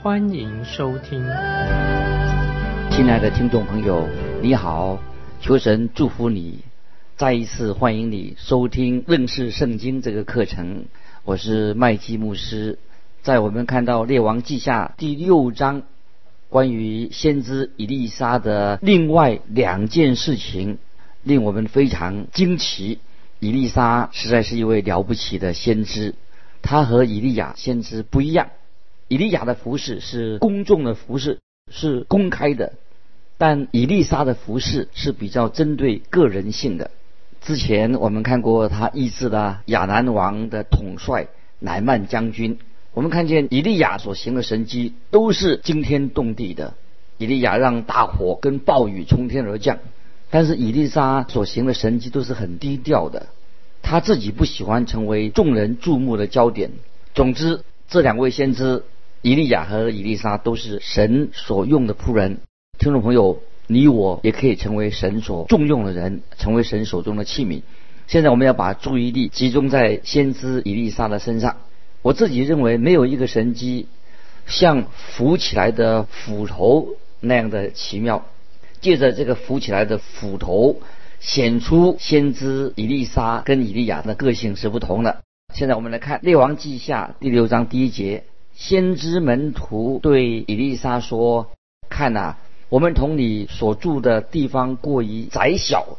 欢迎收听。亲爱的听众朋友，你好，求神祝福你，再一次欢迎你收听认识圣经这个课程。我是麦基牧师，在我们看到列王记下第六章关于先知以利沙的另外两件事情，令我们非常惊奇。以利沙实在是一位了不起的先知，他和以利亚先知不一样。以利亚的服饰是公众的服饰，是公开的，但以利沙的服饰是比较针对个人性的。之前我们看过他医治的亚南王的统帅乃曼将军。我们看见以利亚所行的神迹都是惊天动地的。以利亚让大火跟暴雨从天而降，但是以利沙所行的神迹都是很低调的。他自己不喜欢成为众人注目的焦点。总之，这两位先知以利亚和以利沙都是神所用的仆人。听众朋友。你我也可以成为神所重用的人，成为神手中的器皿。现在我们要把注意力集中在先知以利沙的身上。我自己认为，没有一个神机像浮起来的斧头那样的奇妙。借着这个浮起来的斧头，显出先知以利沙跟以利亚的个性是不同的。现在我们来看《列王记下》第六章第一节，先知门徒对以利沙说：“看呐。”我们同你所住的地方过于窄小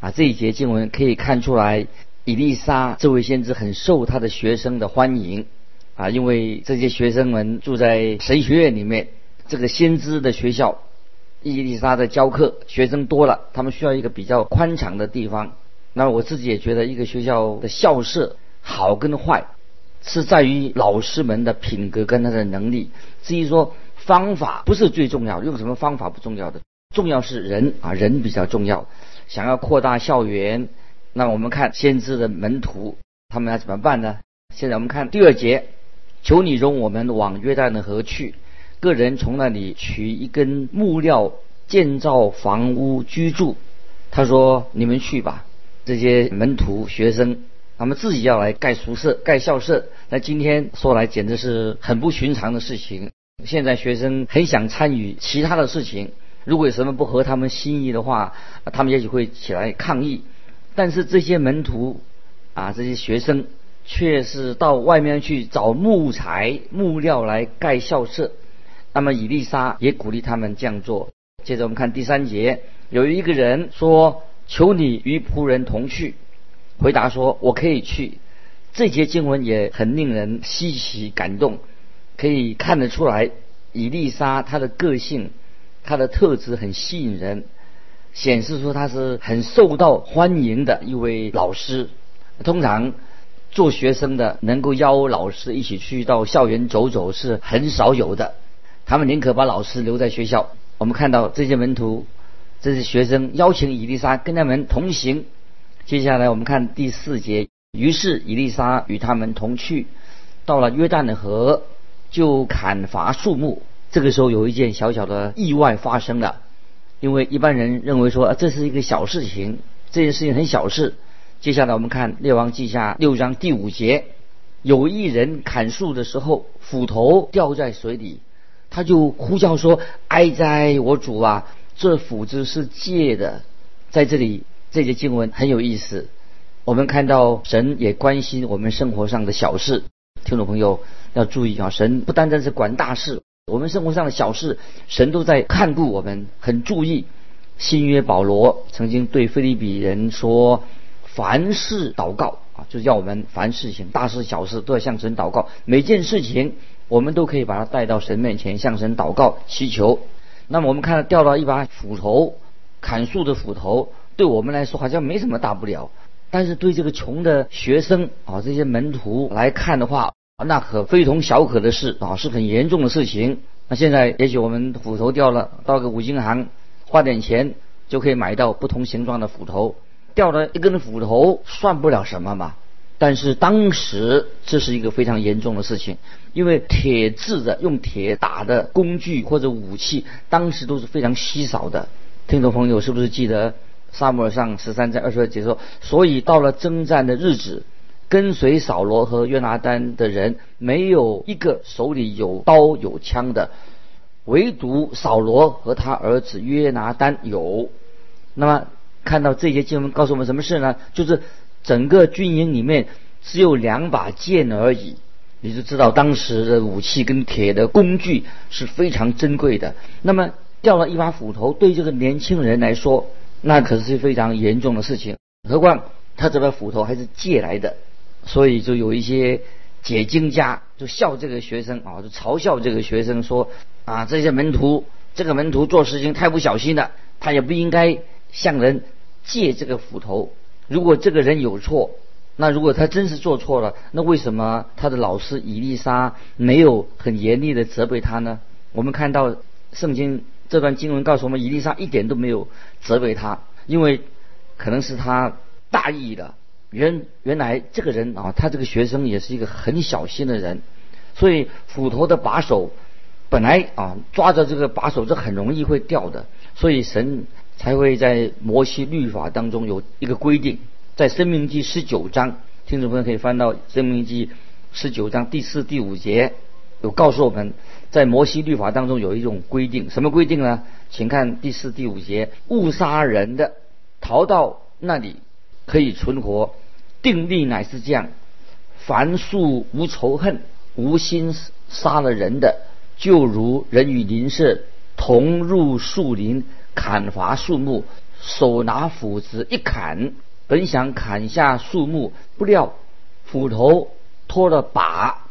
啊！这一节经文可以看出来，以丽莎这位先知很受他的学生的欢迎啊，因为这些学生们住在神学院里面，这个先知的学校，伊丽莎的教课学生多了，他们需要一个比较宽敞的地方。那我自己也觉得，一个学校的校舍好跟坏，是在于老师们的品格跟他的能力。至于说，方法不是最重要，用什么方法不重要的，重要是人啊，人比较重要。想要扩大校园，那我们看先知的门徒，他们要怎么办呢？现在我们看第二节，求你容我们往约旦的河去，个人从那里取一根木料建造房屋居住。他说：“你们去吧。”这些门徒学生，他们自己要来盖宿舍、盖校舍。那今天说来，简直是很不寻常的事情。现在学生很想参与其他的事情，如果有什么不合他们心意的话，他们也许会起来抗议。但是这些门徒啊，这些学生却是到外面去找木材、木料来盖校舍。那么以丽莎也鼓励他们这样做。接着我们看第三节，有一个人说：“求你与仆人同去。”回答说：“我可以去。”这节经文也很令人稀奇感动。可以看得出来，伊丽莎她的个性、她的特质很吸引人，显示出她是很受到欢迎的一位老师。通常做学生的能够邀老师一起去到校园走走是很少有的，他们宁可把老师留在学校。我们看到这些门徒、这些学生邀请伊丽莎跟他们同行。接下来我们看第四节，于是伊丽莎与他们同去，到了约旦的河。就砍伐树木，这个时候有一件小小的意外发生了，因为一般人认为说这是一个小事情，这件事情很小事。接下来我们看《列王记下》六章第五节，有一人砍树的时候，斧头掉在水里，他就呼叫说：“哀哉，我主啊！这斧子是借的。”在这里，这节经文很有意思。我们看到神也关心我们生活上的小事，听众朋友。要注意啊！神不单单是管大事，我们生活上的小事，神都在看顾我们，很注意。新约保罗曾经对菲利比人说：“凡事祷告啊，就是叫我们凡事情，大事小事都要向神祷告。每件事情，我们都可以把它带到神面前，向神祷告祈求。那么我们看到掉到一把斧头，砍树的斧头，对我们来说好像没什么大不了，但是对这个穷的学生啊，这些门徒来看的话，那可非同小可的事啊，是很严重的事情。那现在也许我们斧头掉了，到个五金行花点钱就可以买到不同形状的斧头。掉了一根斧头算不了什么嘛，但是当时这是一个非常严重的事情，因为铁制的用铁打的工具或者武器，当时都是非常稀少的。听众朋友是不是记得萨母尔上十三章二十二节说，所以到了征战的日子，跟随扫罗和约拿丹的人没有一个手里有刀有枪的，唯独扫罗和他儿子约拿丹有。那么。看到这些经文告诉我们什么事呢？就是整个军营里面只有两把剑而已，你就知道当时的武器跟铁的工具是非常珍贵的。那么掉了一把斧头，对这个年轻人来说，那可是非常严重的事情。何况他这把斧头还是借来的，所以就有一些解经家就笑这个学生啊，就嘲笑这个学生说啊，这些门徒，这个门徒做事情太不小心了，他也不应该。向人借这个斧头，如果这个人有错，那如果他真是做错了，那为什么他的老师伊丽莎没有很严厉的责备他呢？我们看到圣经这段经文告诉我们，伊丽莎一点都没有责备他，因为可能是他大意了。原原来这个人啊，他这个学生也是一个很小心的人，所以斧头的把手本来啊抓着这个把手是很容易会掉的，所以神。才会在摩西律法当中有一个规定，在生命记十九章，听众朋友可以翻到生命记十九章第四、第五节，有告诉我们，在摩西律法当中有一种规定，什么规定呢？请看第四、第五节，误杀人的逃到那里可以存活，定力乃是这样：凡树无仇恨、无心杀了人的，就如人与邻舍同入树林。砍伐树木，手拿斧子一砍，本想砍下树木，不料斧头脱了把，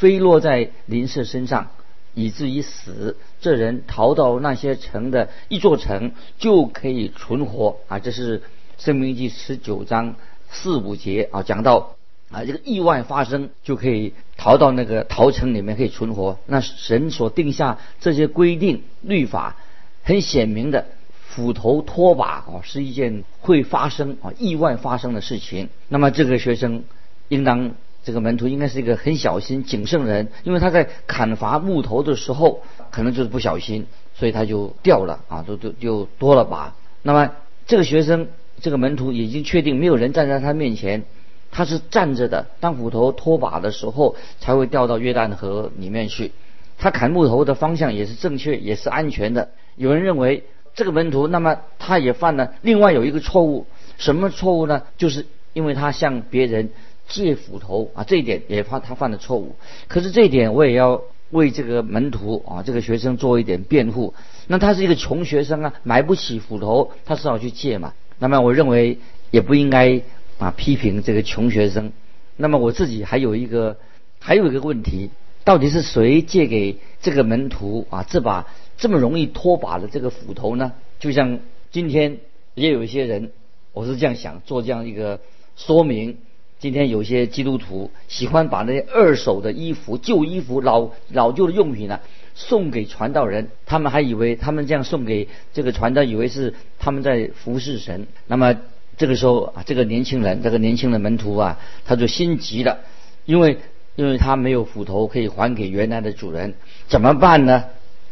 飞落在林舍身上，以至于死。这人逃到那些城的一座城，就可以存活啊！这是《生命记》十九章四五节啊，讲到啊，这个意外发生就可以逃到那个逃城里面可以存活。那神所定下这些规定律法。很显明的，斧头拖把啊，是一件会发生啊意外发生的事情。那么这个学生，应当这个门徒应该是一个很小心谨慎人，因为他在砍伐木头的时候，可能就是不小心，所以他就掉了啊，就就就多了把。那么这个学生，这个门徒已经确定没有人站在他面前，他是站着的。当斧头拖把的时候，才会掉到约旦河里面去。他砍木头的方向也是正确，也是安全的。有人认为这个门徒，那么他也犯了另外有一个错误，什么错误呢？就是因为他向别人借斧头啊，这一点也犯他犯的错误。可是这一点我也要为这个门徒啊，这个学生做一点辩护。那他是一个穷学生啊，买不起斧头，他只好去借嘛。那么我认为也不应该啊批评这个穷学生。那么我自己还有一个还有一个问题。到底是谁借给这个门徒啊这把这么容易脱把的这个斧头呢？就像今天也有一些人，我是这样想做这样一个说明。今天有些基督徒喜欢把那些二手的衣服、旧衣服、老老旧的用品呢送给传道人，他们还以为他们这样送给这个传道，以为是他们在服侍神。那么这个时候啊，这个年轻人，这个年轻的门徒啊，他就心急了，因为。因为他没有斧头可以还给原来的主人，怎么办呢？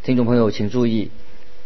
听众朋友，请注意，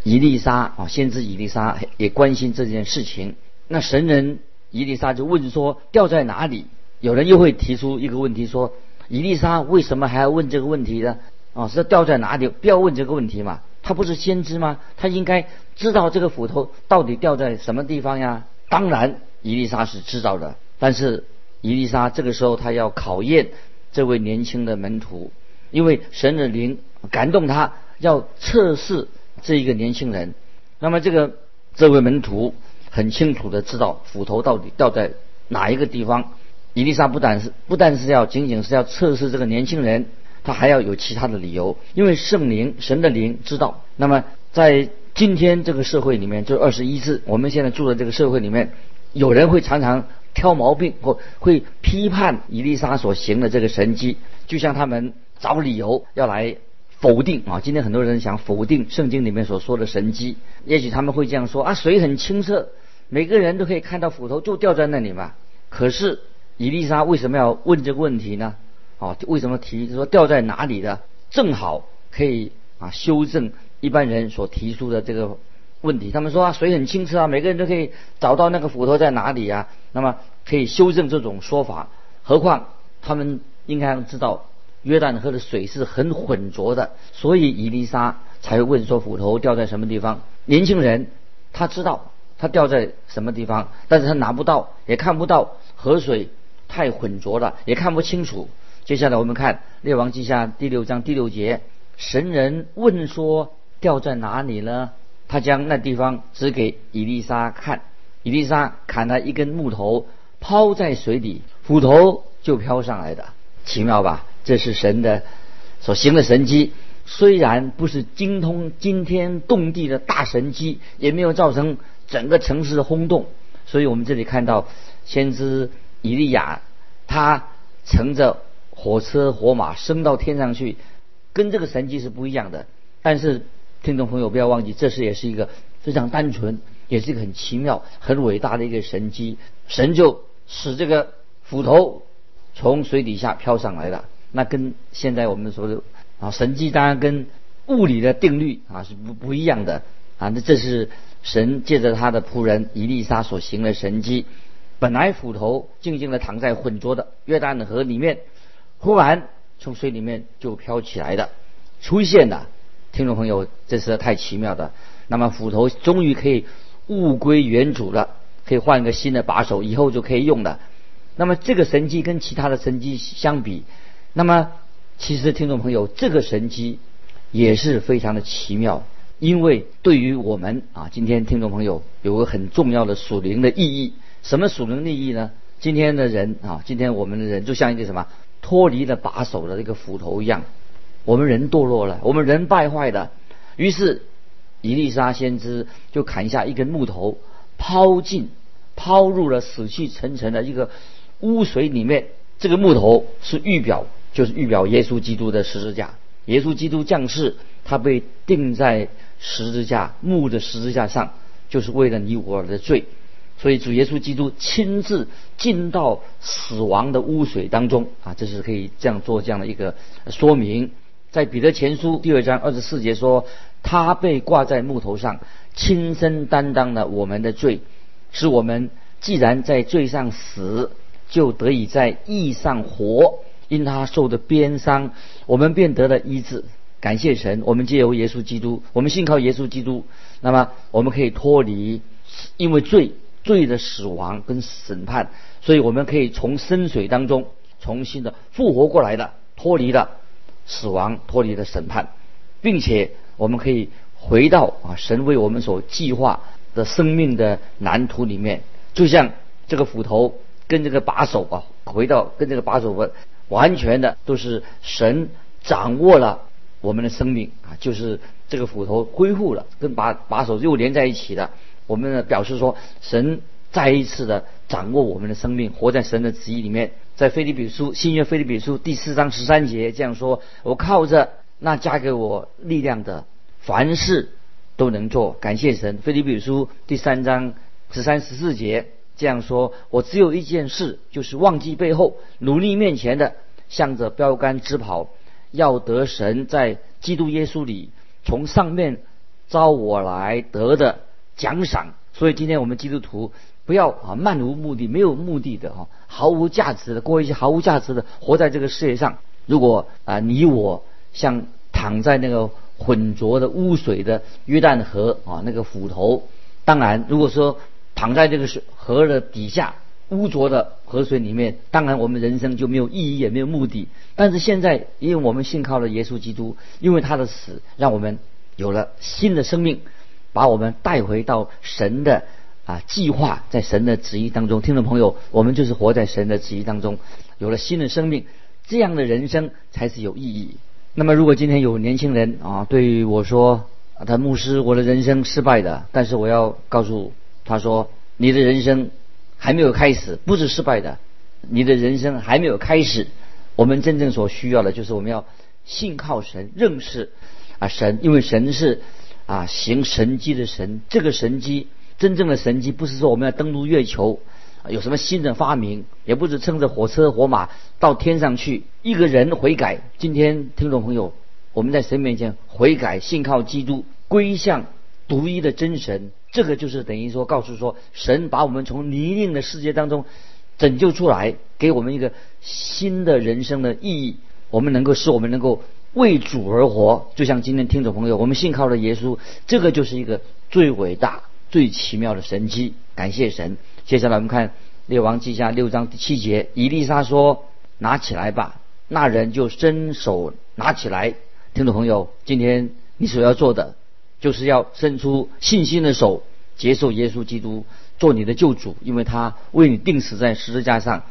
伊丽莎啊，先知伊丽莎也关心这件事情。那神人伊丽莎就问说：“掉在哪里？”有人又会提出一个问题说：“伊丽莎为什么还要问这个问题呢？啊，是掉在哪里？不要问这个问题嘛？他不是先知吗？他应该知道这个斧头到底掉在什么地方呀？当然，伊丽莎是知道的。但是伊丽莎这个时候他要考验。这位年轻的门徒，因为神的灵感动他，要测试这一个年轻人。那么这个这位门徒很清楚的知道斧头到底掉在哪一个地方。伊丽莎不但是不但是要仅仅是要测试这个年轻人，他还要有其他的理由。因为圣灵神的灵知道。那么在今天这个社会里面，就二十一世，我们现在住的这个社会里面，有人会常常。挑毛病或会批判伊丽莎所行的这个神迹，就像他们找理由要来否定啊。今天很多人想否定圣经里面所说的神迹，也许他们会这样说啊，水很清澈，每个人都可以看到斧头就掉在那里嘛。可是伊丽莎为什么要问这个问题呢？哦，为什么提说掉在哪里的？正好可以啊修正一般人所提出的这个问题。他们说啊，水很清澈啊，每个人都可以找到那个斧头在哪里啊。那么可以修正这种说法。何况他们应该知道约旦河的水是很浑浊的，所以伊丽莎才会问说斧头掉在什么地方。年轻人他知道他掉在什么地方，但是他拿不到，也看不到河水太浑浊了，也看不清楚。接下来我们看《列王记下》第六章第六节，神人问说掉在哪里呢？他将那地方指给伊丽莎看，伊丽莎砍了一根木头抛在水里，斧头就飘上来的，奇妙吧？这是神的所行的神迹，虽然不是精通惊天动地的大神迹，也没有造成整个城市的轰动。所以我们这里看到先知以利亚，他乘着。火车火马升到天上去，跟这个神迹是不一样的。但是听众朋友不要忘记，这是也是一个非常单纯，也是一个很奇妙、很伟大的一个神迹。神就使这个斧头从水底下飘上来了。那跟现在我们说的啊神迹，当然跟物理的定律啊是不不一样的啊。那这是神借着他的仆人以利沙所行的神迹。本来斧头静静的躺在浑浊的约旦河里面。忽然从水里面就飘起来的，出现了，听众朋友，这是太奇妙的。那么斧头终于可以物归原主了，可以换一个新的把手，以后就可以用了。那么这个神机跟其他的神机相比，那么其实听众朋友，这个神机也是非常的奇妙，因为对于我们啊，今天听众朋友有个很重要的属灵的意义。什么属灵的意义呢？今天的人啊，今天我们的人就像一个什么？脱离了把手的这个斧头一样，我们人堕落了，我们人败坏的。于是，伊丽莎先知就砍下一根木头，抛进、抛入了死气沉沉的一个污水里面。这个木头是预表，就是预表耶稣基督的十字架。耶稣基督降世，他被钉在十字架木的十字架上，就是为了你我的罪。所以主耶稣基督亲自进到死亡的污水当中啊，这是可以这样做这样的一个说明。在彼得前书第二章二十四节说，他被挂在木头上，亲身担当了我们的罪，使我们既然在罪上死，就得以在义上活。因他受的鞭伤，我们便得了医治。感谢神，我们借由耶稣基督，我们信靠耶稣基督，那么我们可以脱离因为罪。罪的死亡跟审判，所以我们可以从深水当中重新的复活过来的，脱离了死亡，脱离了审判，并且我们可以回到啊神为我们所计划的生命的蓝图里面，就像这个斧头跟这个把手啊，回到跟这个把手完全的都是神掌握了我们的生命啊，就是这个斧头恢复了，跟把把手又连在一起的。我们呢表示说，神再一次的掌握我们的生命，活在神的旨意里面。在菲利比书新约菲利比书第四章十三节这样说：“我靠着那加给我力量的，凡事都能做。”感谢神。菲利比书第三章十三十四节这样说：“我只有一件事，就是忘记背后，努力面前的，向着标杆直跑，要得神在基督耶稣里从上面招我来得的。”奖赏，所以今天我们基督徒不要啊漫无目的、没有目的的哈，毫无价值的过一些毫无价值的活在这个世界上。如果啊你我像躺在那个浑浊的污水的约旦河啊那个斧头，当然如果说躺在这个水河的底下污浊的河水里面，当然我们人生就没有意义也没有目的。但是现在因为我们信靠了耶稣基督，因为他的死让我们有了新的生命。把我们带回到神的啊计划，在神的旨意当中，听众朋友，我们就是活在神的旨意当中，有了新的生命，这样的人生才是有意义。那么，如果今天有年轻人啊对我说，他牧师，我的人生失败的，但是我要告诉他说，你的人生还没有开始，不是失败的，你的人生还没有开始。我们真正所需要的就是我们要信靠神，认识啊神，因为神是啊行神迹的神。这个神迹，真正的神迹，不是说我们要登陆月球，有什么新的发明，也不是乘着火车火马到天上去。一个人悔改，今天听众朋友，我们在神面前悔改，信靠基督，归向独一的真神，这个就是等于说告诉说，神把我们从泥泞的世界当中拯救出来，给我们一个新的人生的意义。我们能够使我们能够为主而活，就像今天听众朋友，我们信靠了耶稣，这个就是一个最伟大、最奇妙的神迹。感谢神。接下来我们看列王记下六章第七节，以利沙说：“拿起来吧。”那人就伸手拿起来。听众朋友，今天你所要做的，就是要伸出信心的手，接受耶稣基督做你的救主，因为他为你钉死在十字架上。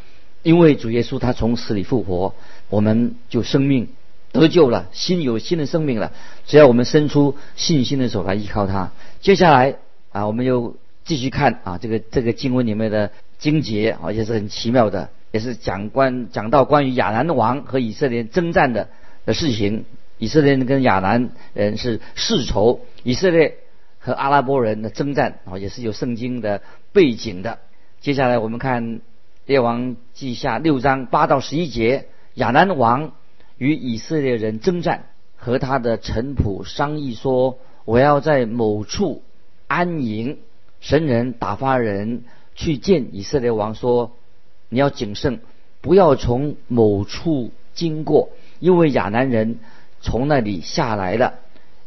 因为主耶稣他从死里复活，我们就生命得救了，心有新的生命了。只要我们伸出信心的手来依靠他。接下来啊，我们又继续看啊，这个这个经文里面的经节啊，也是很奇妙的，也是讲关讲到关于亚兰王和以色列征战的的事情。以色列人跟亚兰人是世仇，以色列和阿拉伯人的征战啊，也是有圣经的背景的。接下来我们看。列王记下六章八到十一节，亚兰王与以色列人征战，和他的臣仆商议说：“我要在某处安营。”神人打发人去见以色列王说：“你要谨慎，不要从某处经过，因为亚兰人从那里下来了。”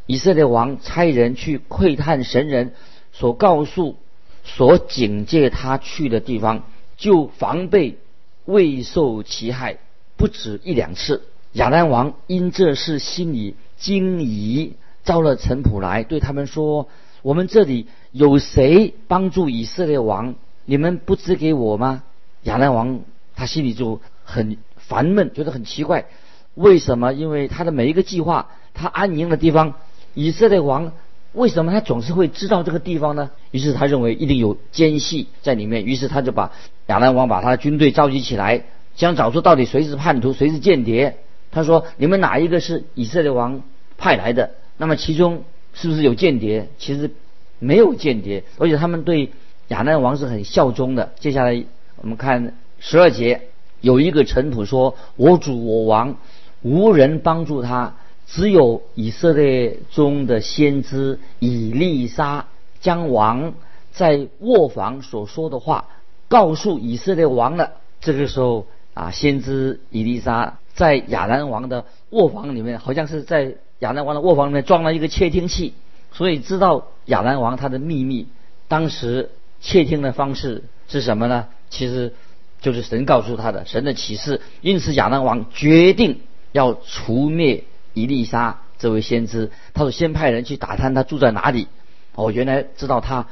以色列王差人去窥探神人所告诉、所警戒他去的地方。就防备未受其害，不止一两次。亚兰王因这事心里惊疑，招了臣仆来，对他们说：“我们这里有谁帮助以色列王？你们不知给我吗？”亚兰王他心里就很烦闷，觉得很奇怪，为什么？因为他的每一个计划，他安宁的地方，以色列王。为什么他总是会知道这个地方呢？于是他认为一定有奸细在里面，于是他就把亚兰王把他的军队召集起来，想找出到底谁是叛徒，谁是间谍。他说：“你们哪一个是以色列王派来的？那么其中是不是有间谍？其实没有间谍，而且他们对亚兰王是很效忠的。”接下来我们看十二节，有一个臣仆说：“我主我王无人帮助他。”只有以色列中的先知以利沙将王在卧房所说的话告诉以色列王了。这个时候啊，先知以利沙在亚兰王的卧房里面，好像是在亚兰王的卧房里面装了一个窃听器，所以知道亚兰王他的秘密。当时窃听的方式是什么呢？其实就是神告诉他的神的启示。因此亚兰王决定要除灭。伊丽莎这位先知，他说先派人去打探他住在哪里。哦，原来知道他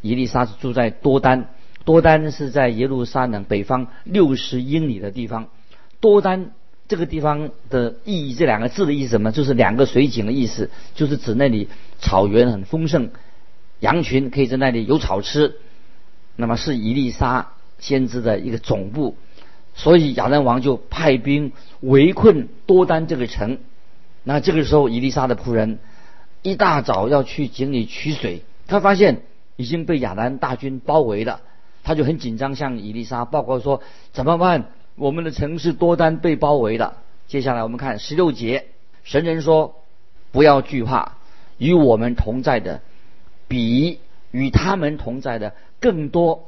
伊丽莎是住在多丹，多丹是在耶路撒冷北方六十英里的地方。多丹这个地方的意义，这两个字的意思什么？就是两个水井的意思，就是指那里草原很丰盛，羊群可以在那里有草吃。那么是伊丽莎先知的一个总部，所以亚兰王就派兵围困多丹这个城。那这个时候，伊丽莎的仆人一大早要去井里取水，他发现已经被亚兰大军包围了，他就很紧张，向伊丽莎报告说：“怎么办？我们的城市多丹被包围了。”接下来我们看十六节，神人说：“不要惧怕，与我们同在的比与他们同在的更多。”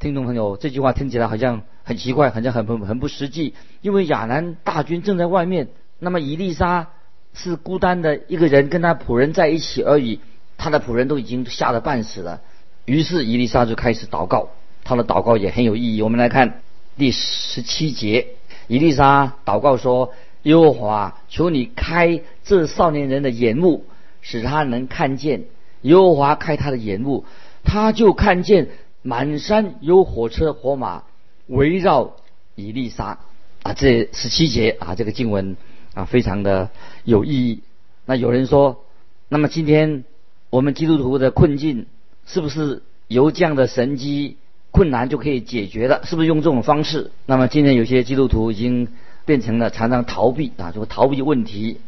听众朋友，这句话听起来好像很奇怪，好像很很很不实际，因为亚兰大军正在外面，那么伊丽莎。是孤单的一个人跟他仆人在一起而已，他的仆人都已经吓得半死了。于是伊丽莎就开始祷告，他的祷告也很有意义。我们来看第十七节，伊丽莎祷告说：“耶和华，求你开这少年人的眼目，使他能看见。耶和华开他的眼目，他就看见满山有火车火马围绕以利沙。”啊，这十七节啊，这个经文。啊，非常的有意义。那有人说，那么今天我们基督徒的困境是不是由这样的神机困难就可以解决了？是不是用这种方式？那么今天有些基督徒已经变成了常常逃避啊，就逃避问题。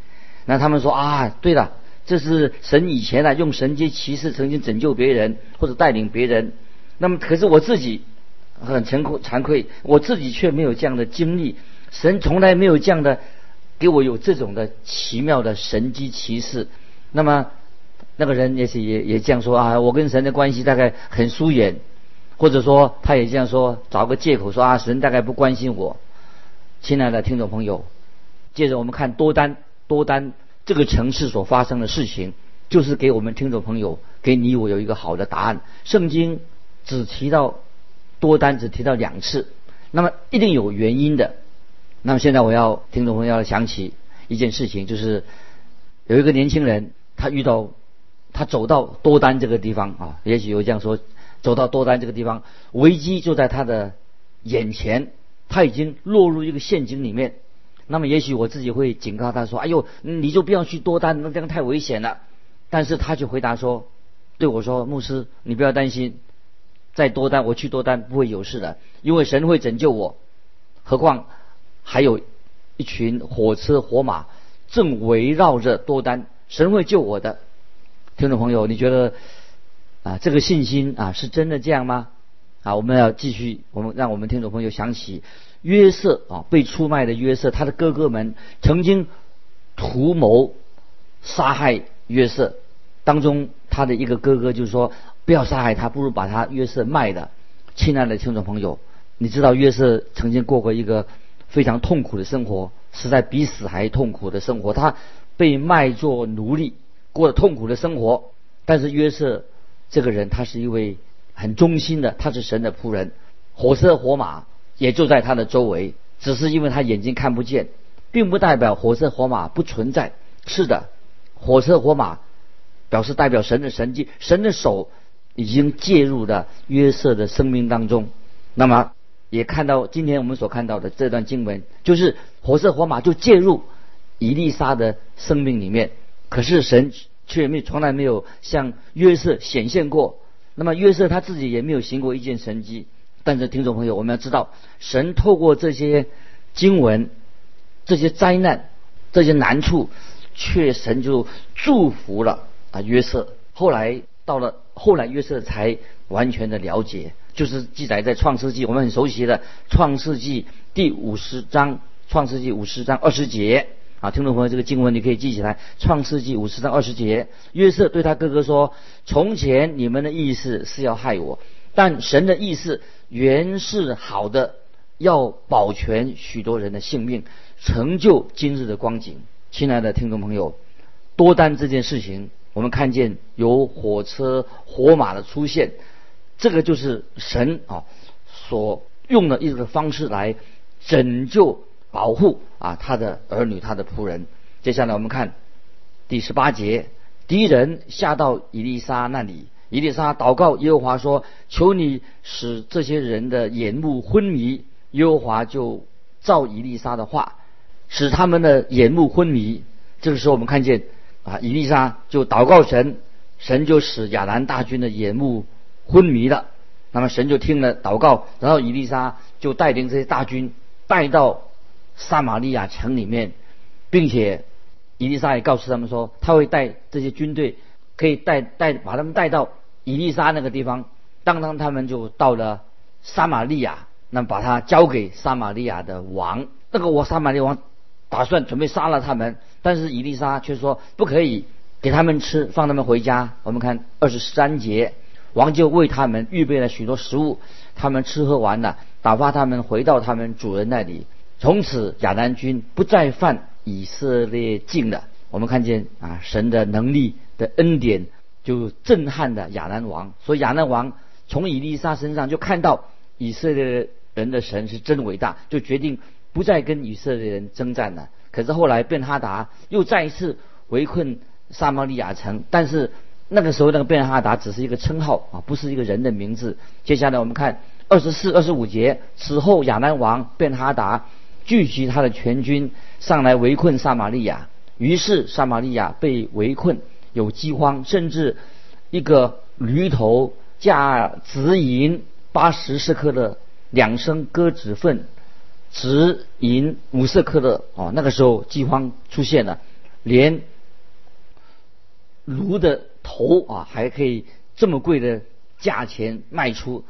那他们说啊，对了，这是神以前呢用神机骑士曾经拯救别人或者带领别人。那么可是我自己很惭愧，惭愧，我自己却没有这样的经历。神从来没有这样的给我有这种的奇妙的神机骑士。那么那个人也是也也这样说啊，我跟神的关系大概很疏远。或者说，他也这样说，找个借口说啊，神大概不关心我。亲爱的听众朋友，接着我们看多丹，多丹这个城市所发生的事情，就是给我们听众朋友，给你我有一个好的答案。圣经只提到多单，只提到两次，那么一定有原因的。那么现在我要听众朋友要想起一件事情，就是有一个年轻人，他遇到他走到多单这个地方啊，也许有这样说。走到多单这个地方，危机就在他的眼前，他已经落入一个陷阱里面。那么，也许我自己会警告他说：“哎呦，你就不要去多单，那这样太危险了。”但是他就回答说：“对我说，牧师，你不要担心，在多丹，我去多丹不会有事的，因为神会拯救我。何况还有一群火车火马正围绕着多丹，神会救我的。”听众朋友，你觉得？啊，这个信心啊，是真的这样吗？啊，我们要继续，我们让我们听众朋友想起约瑟啊，被出卖的约瑟，他的哥哥们曾经图谋杀害约瑟，当中他的一个哥哥就说不要杀害他，不如把他约瑟卖的。亲爱的听众朋友，你知道约瑟曾经过过一个非常痛苦的生活，实在比死还痛苦的生活，他被卖做奴隶，过了痛苦的生活，但是约瑟。这个人他是一位很忠心的，他是神的仆人，火车火马也就在他的周围，只是因为他眼睛看不见，并不代表火车火马不存在。是的，火车火马表示代表神的神迹，神的手已经介入了约瑟的生命当中。那么也看到今天我们所看到的这段经文，就是火色火马就介入伊丽莎的生命里面，可是神。却没从来没有向约瑟显现过。那么约瑟他自己也没有行过一件神迹。但是听众朋友，我们要知道，神透过这些经文、这些灾难、这些难处，却神就祝福了啊约瑟。后来到了后来，约瑟才完全的了解，就是记载在创世纪，我们很熟悉的创世纪第五十章，创世纪五十章二十节。啊，听众朋友，这个经文你可以记起来，《创世纪五十章二十节，约瑟对他哥哥说：“从前你们的意思是要害我，但神的意思原是好的，要保全许多人的性命，成就今日的光景。”亲爱的听众朋友，多单这件事情，我们看见有火车火马的出现，这个就是神啊所用的一个方式来拯救。保护啊，他的儿女，他的仆人。接下来我们看第十八节，敌人下到以利沙那里，以利沙祷告耶和华说：“求你使这些人的眼目昏迷。”耶和华就照以利沙的话，使他们的眼目昏迷。这个时候我们看见啊，以利沙就祷告神，神就使亚兰大军的眼目昏迷了。那么神就听了祷告，然后以利沙就带领这些大军带到。撒玛利亚城里面，并且伊丽莎也告诉他们说，他会带这些军队，可以带带把他们带到伊丽莎那个地方。当当他们就到了撒玛利亚，那把他交给撒玛利亚的王。那个我撒玛利亚王打算准备杀了他们，但是伊丽莎却说不可以给他们吃，放他们回家。我们看二十三节，王就为他们预备了许多食物，他们吃喝完了，打发他们回到他们主人那里。从此亚南军不再犯以色列境了。我们看见啊，神的能力的恩典就震撼了亚南王。所以亚南王从以利沙身上就看到以色列人的神是真伟大，就决定不再跟以色列人征战了。可是后来便哈达又再一次围困撒玛利亚城，但是那个时候那个便哈达只是一个称号啊，不是一个人的名字。接下来我们看二十四、二十五节，此后亚南王便哈达。聚集他的全军上来围困撒玛利亚，于是撒玛利亚被围困，有饥荒，甚至一个驴头价值银八十克的两升鸽子粪，值银五色克的哦，那个时候饥荒出现了，连炉的头啊还可以这么贵的价钱卖出，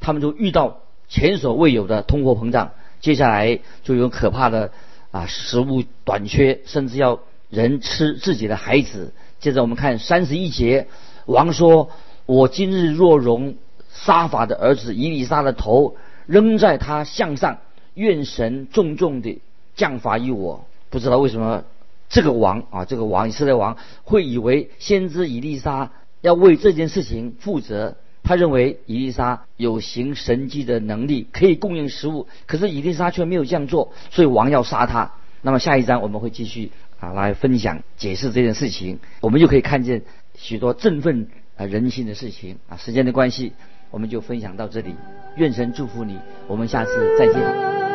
他们就遇到前所未有的通货膨胀，接下来就有可怕的啊食物短缺，甚至要人吃自己的孩子。接着我们看三十一节，王说：“我今日若容杀法的儿子以利沙的头扔在他项上，愿神重重的降罚于我。”不知道为什么这个王啊，这个王以色列王会以为先知以利沙要为这件事情负责。他认为以利沙有行神迹的能力，可以供应食物，可是以利沙却没有这样做，所以王要杀他。那么下一章我们会继续。啊，来分享解释这件事情，我们就可以看见许多振奋啊人心的事情啊。时间的关系，我们就分享到这里。愿神祝福你，我们下次再见。